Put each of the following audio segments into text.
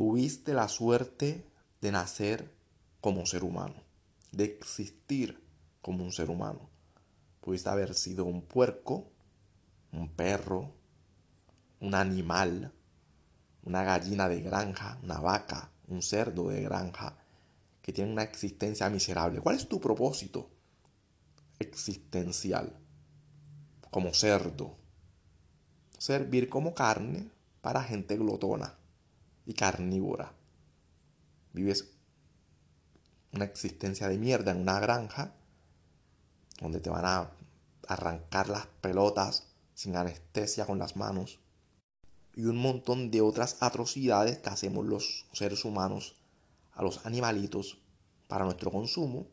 Tuviste la suerte de nacer como ser humano, de existir como un ser humano. Pudiste haber sido un puerco, un perro, un animal, una gallina de granja, una vaca, un cerdo de granja, que tiene una existencia miserable. ¿Cuál es tu propósito existencial? Como cerdo. Servir como carne para gente glotona y carnívora. Vives una existencia de mierda en una granja donde te van a arrancar las pelotas sin anestesia con las manos y un montón de otras atrocidades que hacemos los seres humanos a los animalitos para nuestro consumo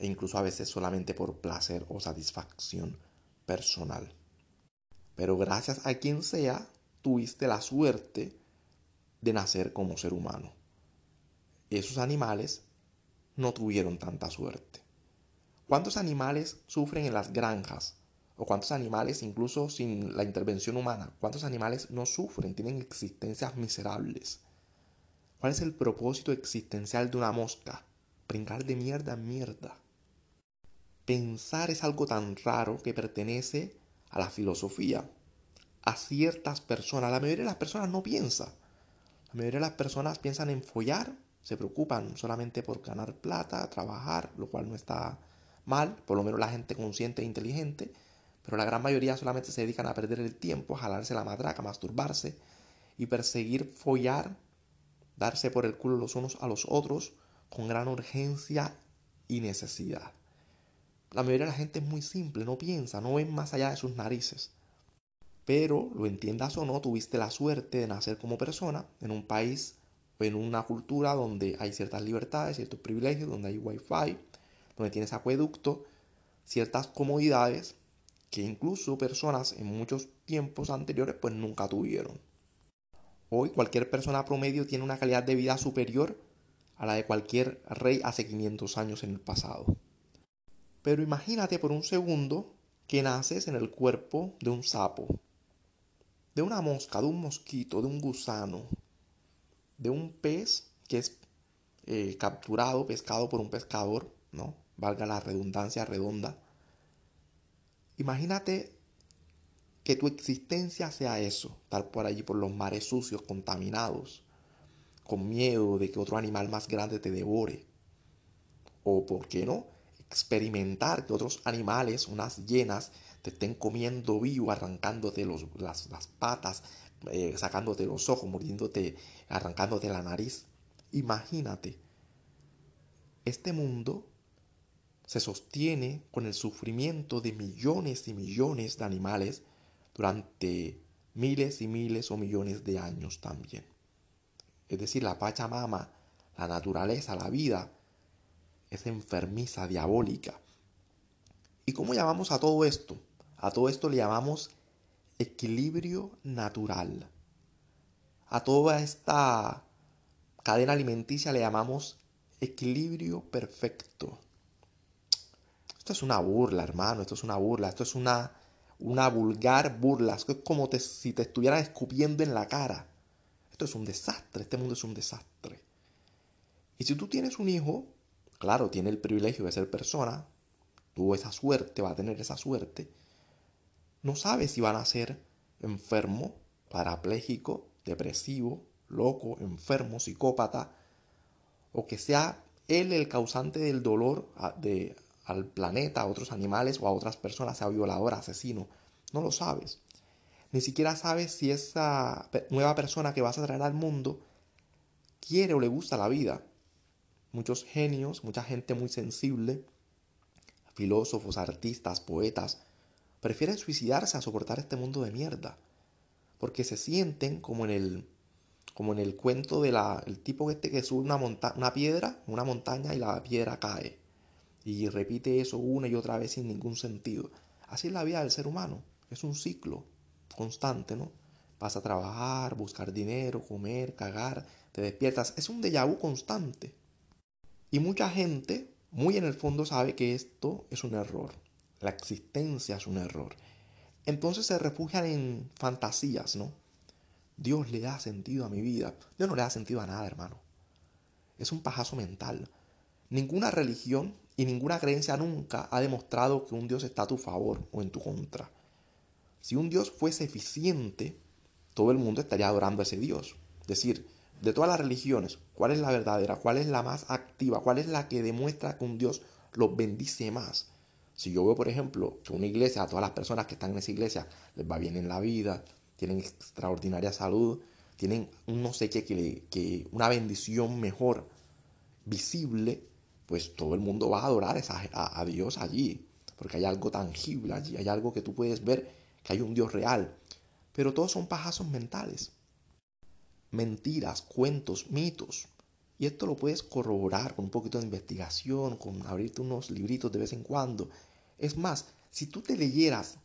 e incluso a veces solamente por placer o satisfacción personal. Pero gracias a quien sea, tuviste la suerte de nacer como ser humano. Esos animales no tuvieron tanta suerte. ¿Cuántos animales sufren en las granjas? ¿O cuántos animales, incluso sin la intervención humana, cuántos animales no sufren, tienen existencias miserables? ¿Cuál es el propósito existencial de una mosca? Brincar de mierda en mierda. Pensar es algo tan raro que pertenece a la filosofía, a ciertas personas. La mayoría de las personas no piensa. La mayoría de las personas piensan en follar, se preocupan solamente por ganar plata, trabajar, lo cual no está mal, por lo menos la gente consciente e inteligente, pero la gran mayoría solamente se dedican a perder el tiempo, a jalarse la matraca, a masturbarse y perseguir follar, darse por el culo los unos a los otros con gran urgencia y necesidad. La mayoría de la gente es muy simple, no piensa, no ven más allá de sus narices. Pero, lo entiendas o no, tuviste la suerte de nacer como persona en un país o en una cultura donde hay ciertas libertades, ciertos privilegios, donde hay wifi, donde tienes acueducto, ciertas comodidades que incluso personas en muchos tiempos anteriores pues nunca tuvieron. Hoy cualquier persona promedio tiene una calidad de vida superior a la de cualquier rey hace 500 años en el pasado. Pero imagínate por un segundo que naces en el cuerpo de un sapo, de una mosca, de un mosquito, de un gusano, de un pez que es eh, capturado, pescado por un pescador, ¿no? Valga la redundancia redonda. Imagínate que tu existencia sea eso, estar por allí por los mares sucios, contaminados, con miedo de que otro animal más grande te devore. O, ¿por qué no? Experimentar que otros animales, unas llenas, te estén comiendo vivo, arrancándote las, patas, eh, sacándote los ojos, mordiéndote, arrancándote la nariz. Imagínate, este mundo se sostiene con el sufrimiento de millones y millones de animales durante miles y miles o millones de años también. Es decir, la Pachamama, la naturaleza, la vida, es enfermiza, diabólica. ¿Y cómo llamamos a todo esto? A todo esto le llamamos equilibrio natural. A toda esta cadena alimenticia le llamamos equilibrio perfecto. Esto es una burla, hermano, esto es una burla, esto es una, una vulgar burla, esto es como si te estuvieran escupiendo en la cara. Esto es un desastre, este mundo es un desastre. Y si tú tienes un hijo, claro, tiene el privilegio de ser persona, tuvo esa suerte, va a tener esa suerte, no sabe si van a ser enfermo, parapléjico, depresivo, loco, enfermo, psicópata, o que sea él el causante del dolor al planeta, a otros animales o a otras personas, sea violador, asesino. No lo sabes. Ni siquiera sabes si esa nueva persona que vas a traer al mundo quiere o le gusta la vida. Muchos genios, mucha gente muy sensible, filósofos, artistas, poetas, prefieren suicidarse a soportar este mundo de mierda. Porque se sienten como en el, como en el cuento del el tipo este que sube una, una piedra, una montaña y la piedra cae. Y repite eso una y otra vez sin ningún sentido. Así es la vida del ser humano. Es un ciclo constante, ¿no? Vas a trabajar, buscar dinero, comer, cagar, te despiertas. Es un déjà vu constante. Y mucha gente, muy en el fondo, sabe que esto es un error. La existencia es un error. Entonces se refugian en fantasías, ¿no? Dios le da sentido a mi vida. Dios no le da sentido a nada, hermano. Es un pajazo mental. Ninguna religión y ninguna creencia nunca ha demostrado que un Dios está a tu favor o en tu contra. Si un Dios fuese eficiente, todo el mundo estaría adorando a ese Dios. Es decir, de todas las religiones, ¿cuál es la verdadera? ¿Cuál es la más activa? ¿Cuál es la que demuestra que un Dios los bendice más? Si yo veo, por ejemplo, que una iglesia, a todas las personas que están en esa iglesia, les va bien en la vida, tienen extraordinaria salud, tienen un no sé qué, que, que una bendición mejor visible, pues todo el mundo va a adorar a, a Dios allí, porque hay algo tangible allí, hay algo que tú puedes ver, que hay un Dios real. Pero todos son pajazos mentales, mentiras, cuentos, mitos. Y esto lo puedes corroborar con un poquito de investigación, con abrirte unos libritos de vez en cuando. Es más, si tú te leyeras,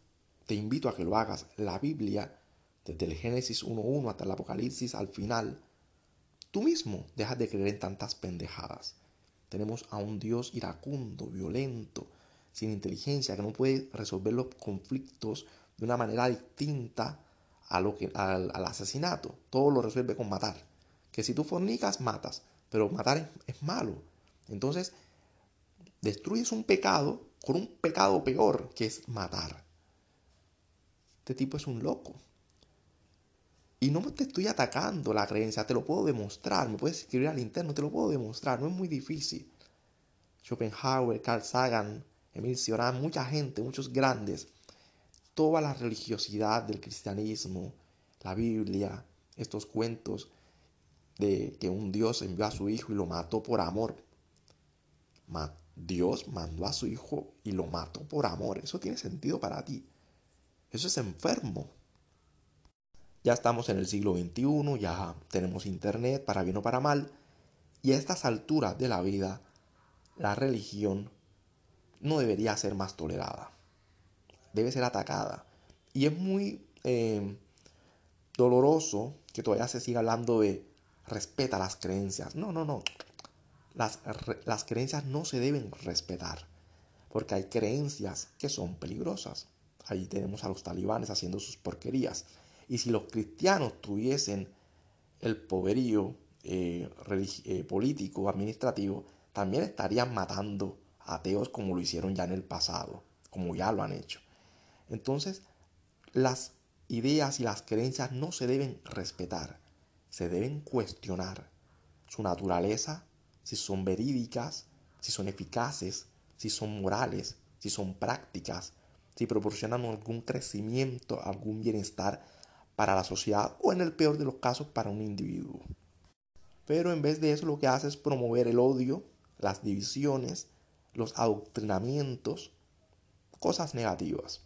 te invito a que lo hagas, la Biblia, desde el Génesis 1.1 hasta el Apocalipsis al final, tú mismo dejas de creer en tantas pendejadas. Tenemos a un Dios iracundo, violento, sin inteligencia, que no puede resolver los conflictos de una manera distinta lo que, al, asesinato. Todo lo resuelve con matar. Que si tú fornicas, matas. Pero matar es, malo. Entonces, destruyes un pecado con un pecado peor, que es matar. Este tipo es un loco. Y no te estoy atacando la creencia, te lo puedo demostrar. Me puedes escribir al interno, te lo puedo demostrar. No es muy difícil. Schopenhauer, Carl Sagan, Emil Cioran, mucha gente, muchos grandes. Toda la religiosidad del cristianismo, la Biblia, estos cuentos de que un Dios envió a su hijo y lo mató por amor. Dios mandó a su hijo y lo mató por amor. Eso tiene sentido para ti. Eso es enfermo. Ya estamos en el siglo XXI, ya tenemos internet para bien o para mal, y a estas alturas de la vida, la religión no debería ser más tolerada. Debe ser atacada. Y es muy eh, doloroso que todavía se siga hablando de respeta las creencias. No, no, no. Las, las creencias no se deben respetar. Porque hay creencias que son peligrosas. Ahí tenemos a los talibanes haciendo sus porquerías. Y si los cristianos tuviesen el poderío eh, eh, político, administrativo, también estarían matando ateos como lo hicieron ya en el pasado, como ya lo han hecho. Entonces, las ideas y las creencias no se deben respetar, se deben cuestionar su naturaleza, si son verídicas, si son eficaces, si son morales, si son prácticas, si proporcionan algún crecimiento, algún bienestar para la sociedad o en el peor de los casos para un individuo. Pero en vez de eso lo que hace es promover el odio, las divisiones, los adoctrinamientos, cosas negativas.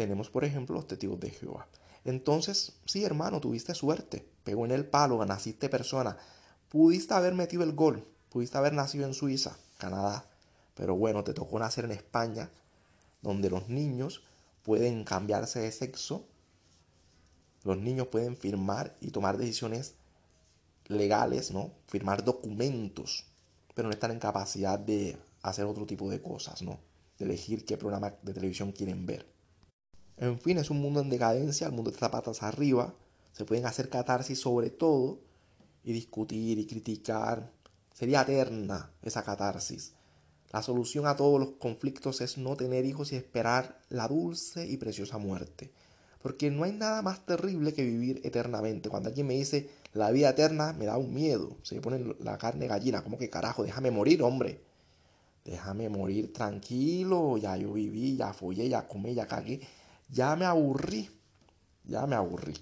Tenemos por ejemplo los testigos de Jehová. Entonces, sí hermano, tuviste suerte, pegó en el palo, naciste persona, pudiste haber metido el gol, pudiste haber nacido en Suiza, Canadá, pero bueno, te tocó nacer en España, donde los niños pueden cambiarse de sexo los niños pueden firmar y tomar decisiones legales, ¿no? Firmar documentos, pero no están en capacidad de hacer otro tipo de cosas, ¿no? De elegir qué programa de televisión quieren ver. En fin, es un mundo en decadencia, el mundo está patas arriba, se pueden hacer catarsis sobre todo y discutir y criticar. Sería eterna esa catarsis. La solución a todos los conflictos es no tener hijos y esperar la dulce y preciosa muerte. Porque no hay nada más terrible que vivir eternamente. Cuando alguien me dice la vida eterna, me da un miedo. Se me pone la carne gallina. Como que carajo, déjame morir, hombre. Déjame morir tranquilo. Ya yo viví, ya follé, ya comí, ya cagué. Ya me aburrí. Ya me aburrí.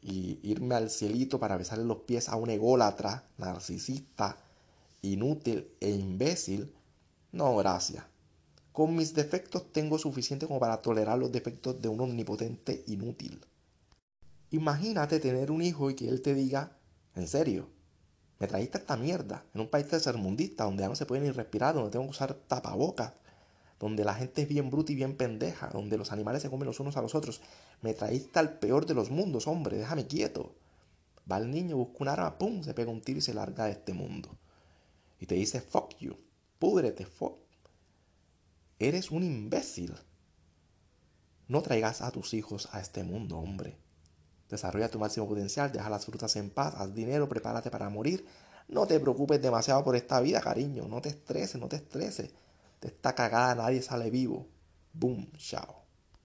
Y irme al cielito para besarle los pies a un ególatra, narcisista, inútil e imbécil. No, gracias. Con mis defectos tengo suficiente como para tolerar los defectos de un omnipotente inútil. Imagínate tener un hijo y que él te diga, en serio, me trajiste esta mierda en un país tercermundista donde ya no se puede ni respirar, donde tengo que usar tapabocas, donde la gente es bien bruta y bien pendeja, donde los animales se comen los unos a los otros. Me trajiste al peor de los mundos, hombre, déjame quieto. Va el niño, busca un arma, pum, se pega un tiro y se larga de este mundo. Y te dice, fuck you, púdrete, fuck Eres un imbécil. No traigas a tus hijos a este mundo, hombre. Desarrolla tu máximo potencial, deja las frutas en paz, haz dinero, prepárate para morir. No te preocupes demasiado por esta vida, cariño. No te estreses, no te estreses. De esta cagada nadie sale vivo. Boom, chao.